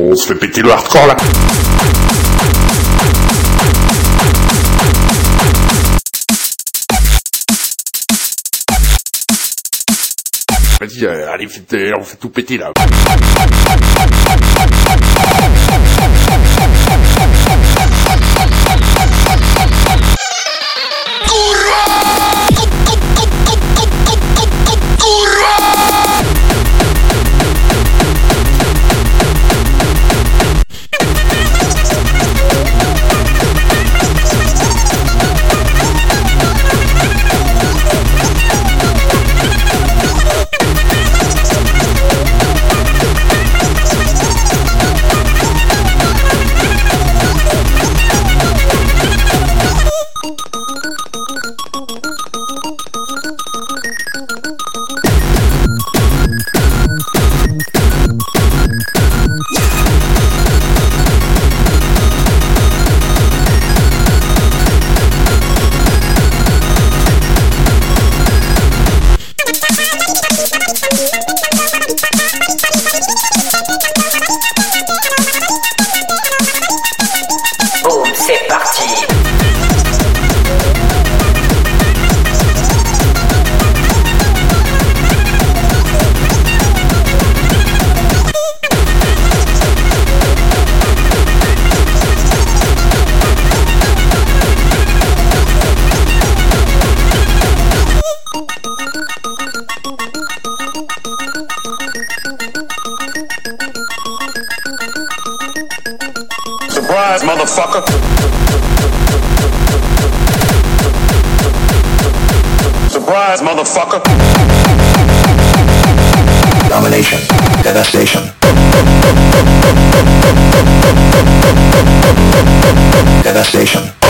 On se fait péter le hardcore là. Vas-y, euh, allez, euh, on fait tout péter là. C'est parti. Surprise, motherfucker. Surprise, motherfucker. Domination, devastation. Devastation.